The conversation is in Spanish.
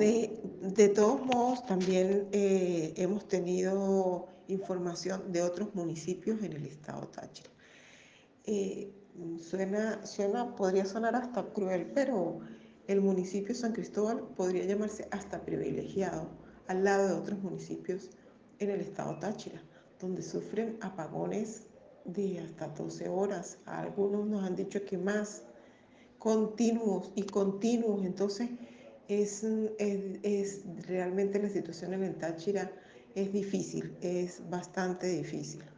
De, todos modos, también eh, hemos tenido información de otros municipios en el estado Táchira. Eh, suena, suena, podría sonar hasta cruel, pero el municipio de San Cristóbal podría llamarse hasta privilegiado al lado de otros municipios en el estado Táchira, donde sufren apagones de hasta 12 horas. Algunos nos han dicho que más, continuos y continuos. Entonces, es, es, realmente la situación en el Táchira es difícil, es bastante difícil.